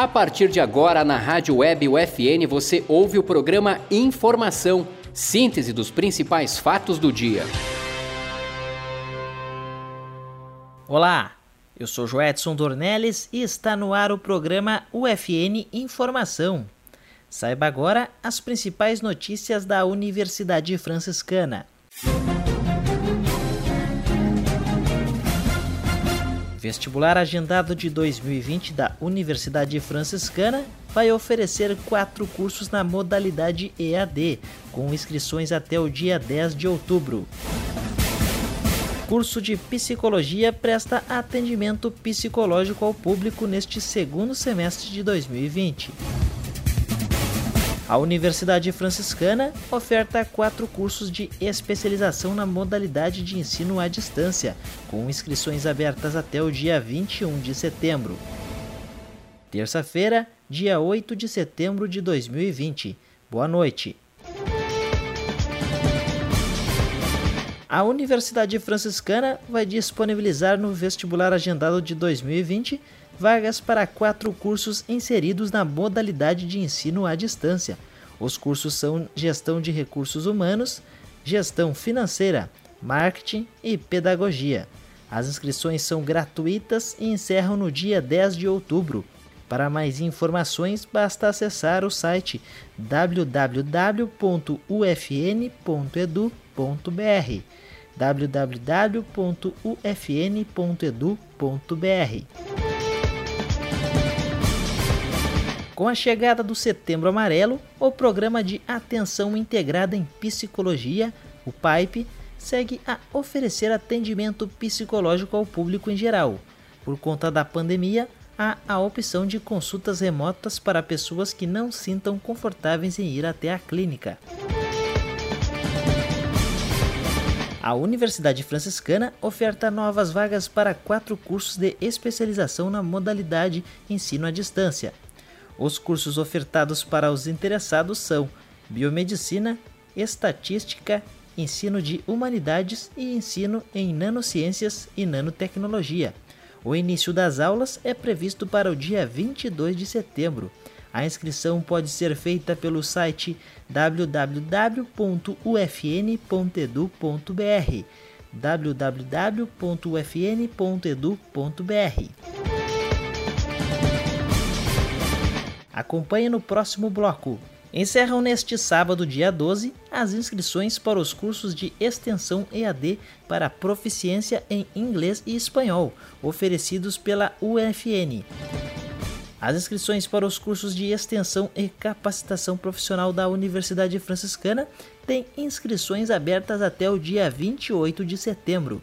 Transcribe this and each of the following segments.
A partir de agora, na Rádio Web UFN, você ouve o programa Informação, síntese dos principais fatos do dia. Olá, eu sou Joedson Dornelles e está no ar o programa UFN Informação. Saiba agora as principais notícias da Universidade Franciscana. Vestibular agendado de 2020 da Universidade Franciscana vai oferecer quatro cursos na modalidade EAD, com inscrições até o dia 10 de outubro. Curso de Psicologia presta atendimento psicológico ao público neste segundo semestre de 2020. A Universidade Franciscana oferta quatro cursos de especialização na modalidade de ensino à distância, com inscrições abertas até o dia 21 de setembro. Terça-feira, dia 8 de setembro de 2020. Boa noite. A Universidade Franciscana vai disponibilizar no vestibular agendado de 2020 vagas para quatro cursos inseridos na modalidade de ensino à distância. Os cursos são Gestão de Recursos Humanos, Gestão Financeira, Marketing e Pedagogia. As inscrições são gratuitas e encerram no dia 10 de outubro. Para mais informações, basta acessar o site www.ufn.edu.br www.ufn.edu.br com a chegada do Setembro Amarelo, o programa de atenção integrada em psicologia, o PAIP, segue a oferecer atendimento psicológico ao público em geral. Por conta da pandemia, há a opção de consultas remotas para pessoas que não sintam confortáveis em ir até a clínica. A Universidade Franciscana oferta novas vagas para quatro cursos de especialização na modalidade ensino à distância, os cursos ofertados para os interessados são Biomedicina, Estatística, Ensino de Humanidades e Ensino em Nanociências e Nanotecnologia. O início das aulas é previsto para o dia 22 de setembro. A inscrição pode ser feita pelo site www.ufn.edu.br www.ufn.edu.br Acompanhe no próximo bloco. Encerram neste sábado, dia 12, as inscrições para os cursos de extensão EAD para proficiência em inglês e espanhol, oferecidos pela UFN. As inscrições para os cursos de extensão e capacitação profissional da Universidade Franciscana têm inscrições abertas até o dia 28 de setembro.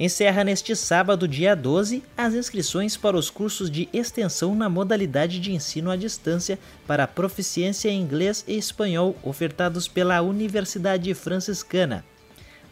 Encerra neste sábado, dia 12, as inscrições para os cursos de extensão na modalidade de ensino à distância para proficiência em inglês e espanhol ofertados pela Universidade Franciscana.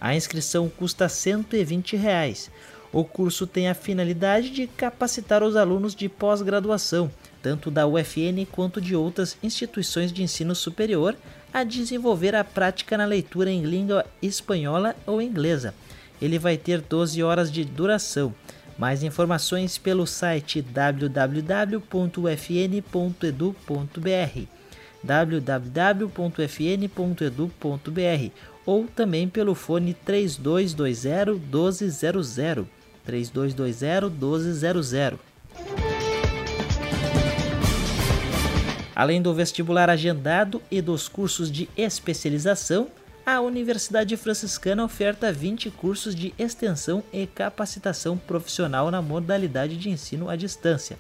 A inscrição custa 120 reais. O curso tem a finalidade de capacitar os alunos de pós-graduação, tanto da UFN quanto de outras instituições de ensino superior, a desenvolver a prática na leitura em língua espanhola ou inglesa ele vai ter 12 horas de duração. Mais informações pelo site www.fn.edu.br www.fn.edu.br ou também pelo fone 3220 1200 3220 1200. Além do vestibular agendado e dos cursos de especialização, a Universidade Franciscana oferta 20 cursos de extensão e capacitação profissional na modalidade de ensino à distância.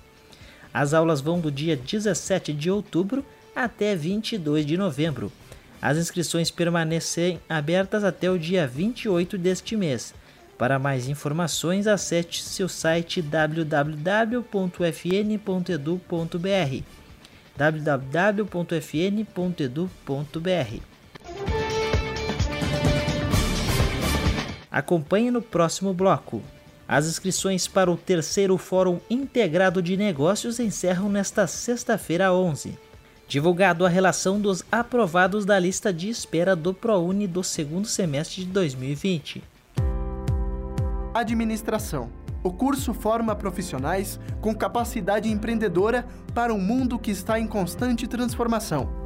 As aulas vão do dia 17 de outubro até 22 de novembro. As inscrições permanecem abertas até o dia 28 deste mês. Para mais informações, acesse seu site www.fn.edu.br www.fn.edu.br Acompanhe no próximo bloco. As inscrições para o terceiro Fórum Integrado de Negócios encerram nesta sexta-feira 11. Divulgado a relação dos aprovados da lista de espera do ProUni do segundo semestre de 2020. Administração. O curso forma profissionais com capacidade empreendedora para um mundo que está em constante transformação.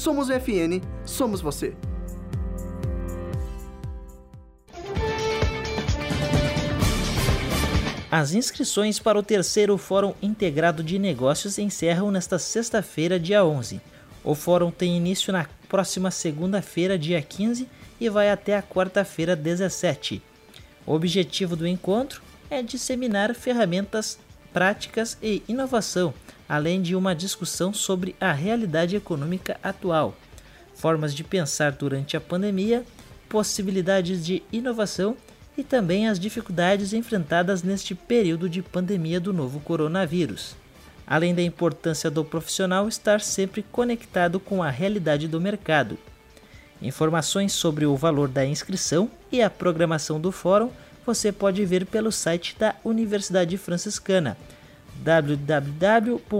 Somos o FN, somos você. As inscrições para o terceiro Fórum Integrado de Negócios encerram nesta sexta-feira, dia 11. O fórum tem início na próxima segunda-feira, dia 15, e vai até a quarta-feira, 17. O objetivo do encontro é disseminar ferramentas práticas e inovação, além de uma discussão sobre a realidade econômica atual, formas de pensar durante a pandemia, possibilidades de inovação e também as dificuldades enfrentadas neste período de pandemia do novo coronavírus. Além da importância do profissional estar sempre conectado com a realidade do mercado. Informações sobre o valor da inscrição e a programação do fórum você pode ver pelo site da Universidade Franciscana www.ufn.edu.br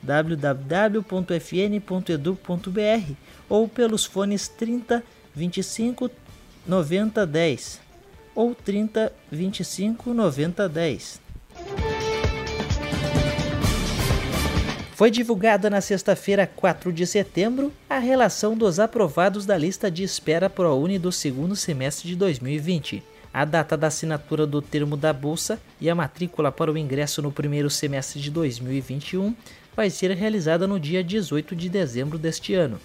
www.fn.edu.br ou pelos fones 30 25 90 10 ou 30 25 90 10. Foi divulgada na sexta-feira, 4 de setembro, a relação dos aprovados da lista de espera ProUni do segundo semestre de 2020. A data da assinatura do termo da bolsa e a matrícula para o ingresso no primeiro semestre de 2021 vai ser realizada no dia 18 de dezembro deste ano.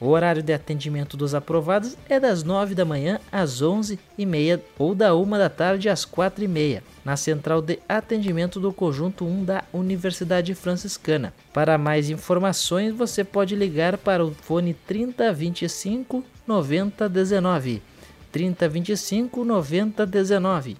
O horário de atendimento dos aprovados é das 9 da manhã às 11h30 ou da 1 da tarde às 4h30, na central de atendimento do Conjunto 1 da Universidade Franciscana. Para mais informações, você pode ligar para o fone 3025 9019. 3025 9019.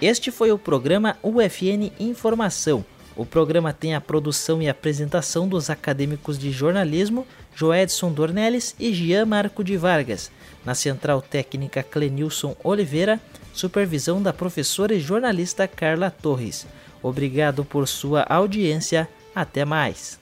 Este foi o programa UFN Informação o programa tem a produção e apresentação dos acadêmicos de jornalismo Joedson Dornelles e Jean Marco de Vargas, na central técnica Clenilson Oliveira, supervisão da professora e jornalista Carla Torres. Obrigado por sua audiência. Até mais.